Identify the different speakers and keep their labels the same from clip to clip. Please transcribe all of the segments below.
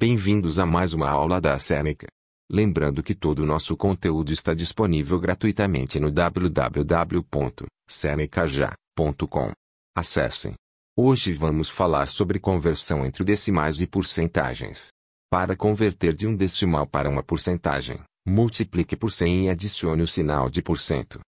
Speaker 1: Bem-vindos a mais uma aula da Seneca. Lembrando que todo o nosso conteúdo está disponível gratuitamente no www.senecaja.com. Acessem. Hoje vamos falar sobre conversão entre decimais e porcentagens. Para converter de um decimal para uma porcentagem, multiplique por 100 e adicione o sinal de porcento.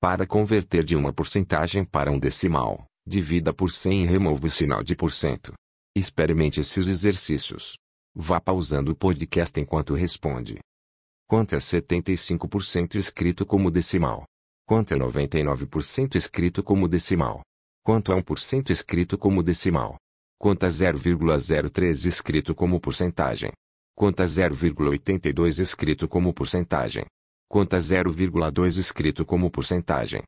Speaker 1: Para converter de uma porcentagem para um decimal, divida por 100 e remova o sinal de porcento. Experimente esses exercícios. Vá pausando o podcast enquanto responde. Quanto é 75% escrito como decimal? Quanto é 99% escrito como decimal? Quanto é 1% escrito como decimal? Quanto é 0,03 escrito como porcentagem? Quanto é 0,82 escrito como porcentagem? Quanto é 0,2 escrito como porcentagem?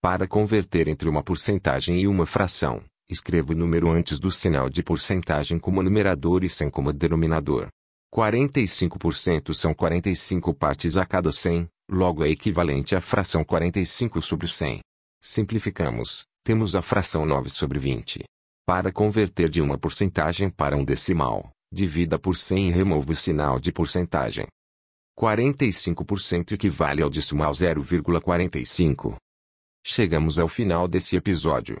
Speaker 1: Para converter entre uma porcentagem e uma fração, Escreva o número antes do sinal de porcentagem como numerador e 100 como denominador. 45% são 45 partes a cada 100, logo é equivalente à fração 45 sobre 100. Simplificamos, temos a fração 9 sobre 20. Para converter de uma porcentagem para um decimal, divida por 100 e remova o sinal de porcentagem. 45% equivale ao decimal 0,45. Chegamos ao final desse episódio.